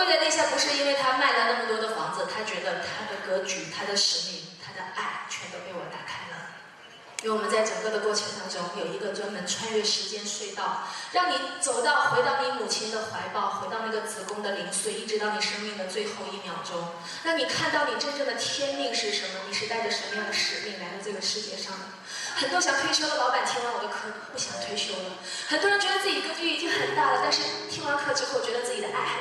跪在地下不是因为他卖了那么多的房子，他觉得他的格局、他的使命、他的爱全都被我打开了。因为我们在整个的过程当中有一个专门穿越时间隧道，让你走到回到你母亲的怀抱，回到那个子宫的零碎，一直到你生命的最后一秒钟，让你看到你真正的天命是什么，你是带着什么样的使命来到这个世界上的。很多想退休的老板听完我的课不想退休了，很多人觉得自己格局已经很大了，但是听完课之后觉得自己的爱还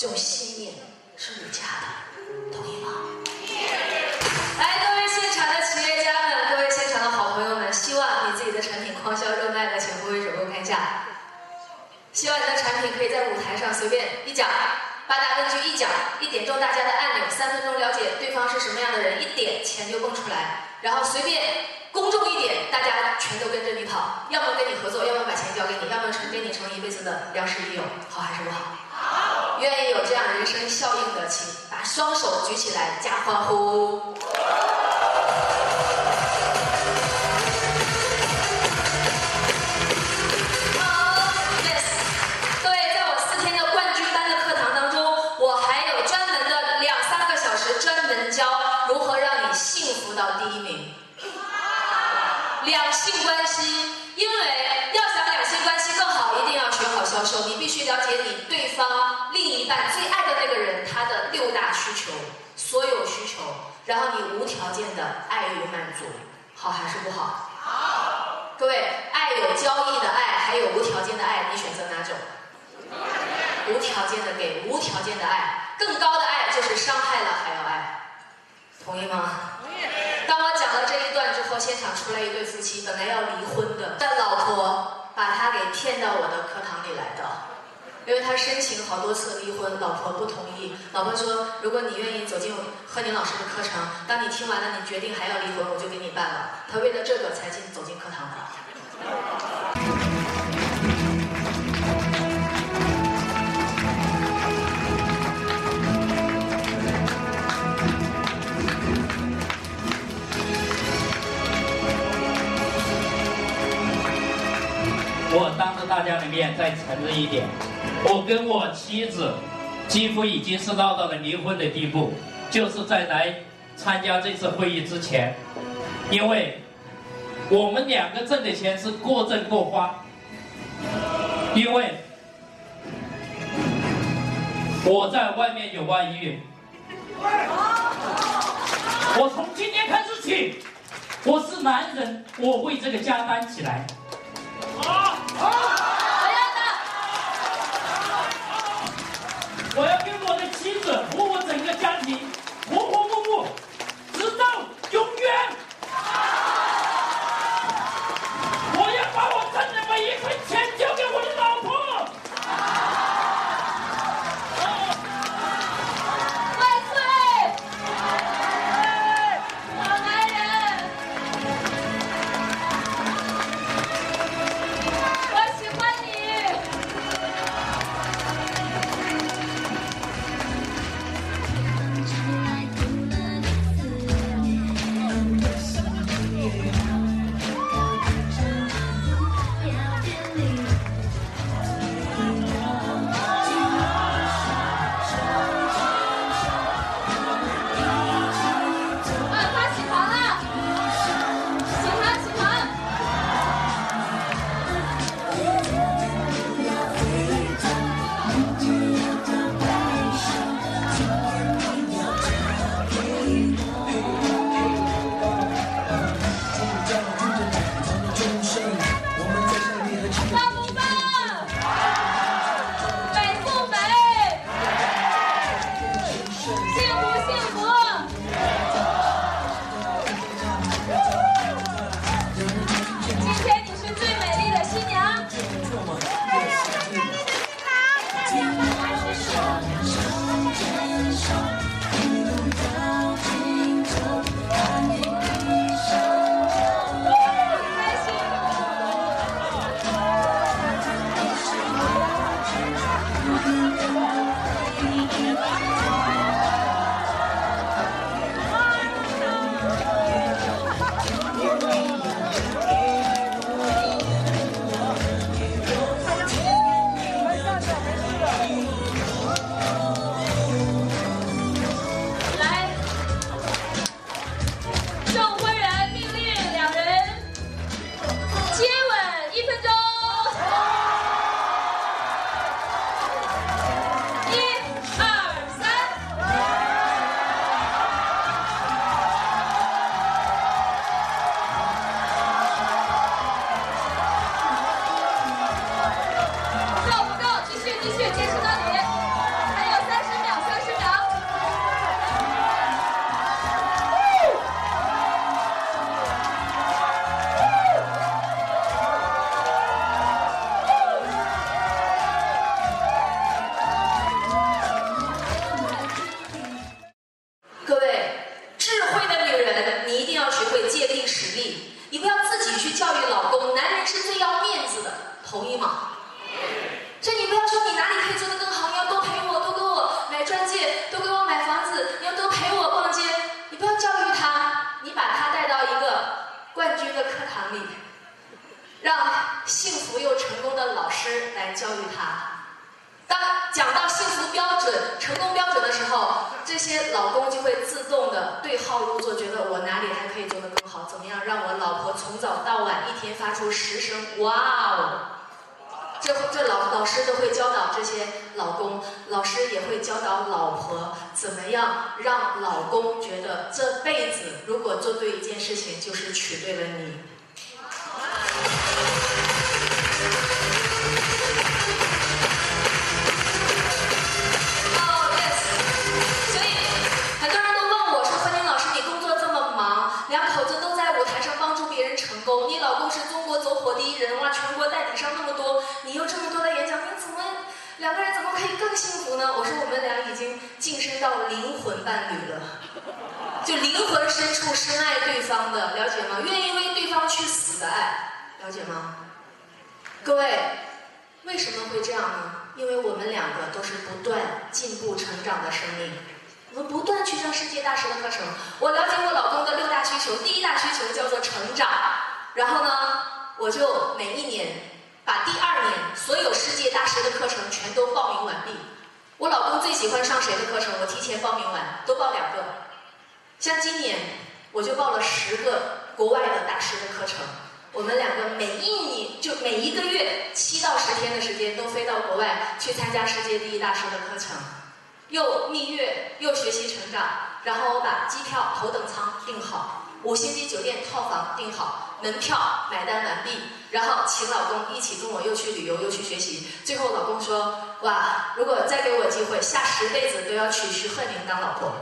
这种信念是无价的，同意吗？来，各位现场的企业家们，各位现场的好朋友们，希望你自己的产品狂销热卖的，请挥挥手给我看一下。希望你的产品可以在舞台上随便一讲，八大根据一讲，一点中大家的按钮，三分钟了解对方是什么样的人，一点钱就蹦出来，然后随便公众一点，大家全都跟着你跑，要么跟你合作，要么把钱交给你，要么成跟你成为一辈子的良师益友，好还是不好？愿意有这样人生效应的，请把双手举起来加欢呼。好，yes。各位，在我四天的冠军班的课堂当中，我还有专门的两三个小时，专门教如何让你幸福到第一名。两性关系，因为要想两性关系更好，一定要学好销售。你必须了解你对方另一半最爱的那个人他的六大需求，所有需求，然后你无条件的爱与满足，好还是不好？好。各位，爱有交易的爱，还有无条件的爱，你选择哪种？无条件的给，无条件的爱，更高的爱就是伤害了还要爱，同意吗？同意当我讲了这一段之后，现场出来一对夫妻，本来要离婚的，但老婆把他给骗到我的课堂里来的，因为他申请好多次离婚，老婆不同意。老婆说，如果你愿意走进贺宁老师的课程，当你听完了，你决定还要离婚，我就给你办了。他为了这个才进走进课堂的。我当着大家的面再承认一点，我跟我妻子几乎已经是闹到了离婚的地步，就是在来参加这次会议之前，因为我们两个挣的钱是过挣过花，因为我在外面有外遇，我从今天开始起，我是男人，我为这个家担起来。好。我要跟手牵手，一路走。师来教育他。当讲到幸福标准、成功标准的时候，这些老公就会自动的对号入座，觉得我哪里还可以做得更好？怎么样让我老婆从早到晚一天发出十声哇哦？这这老老师都会教导这些老公，老师也会教导老婆怎么样让老公觉得这辈子如果做对一件事情，就是娶对了你。老公是中国走火第一人哇，全国代理商那么多，你有这么多的演讲，你怎么两个人怎么可以更幸福呢？我说我们俩已经晋升到灵魂伴侣了，就灵魂深处深爱对方的，了解吗？愿意为对方去死的爱，了解吗？各位，为什么会这样呢？因为我们两个都是不断进步成长的生命，我们不断去上世界大师的课程。我了解我老公的六大需求，第一大需求叫做成长。然后呢，我就每一年把第二年所有世界大师的课程全都报名完毕。我老公最喜欢上谁的课程，我提前报名完，都报两个。像今年我就报了十个国外的大师的课程。我们两个每一年就每一个月七到十天的时间都飞到国外去参加世界第一大师的课程，又蜜月又学习成长，然后我把机票头等舱订好。五星级酒店套房订好，门票买单完毕，然后请老公一起跟我又去旅游又去学习。最后老公说：“哇，如果再给我机会，下十辈子都要娶徐鹤宁当老婆。”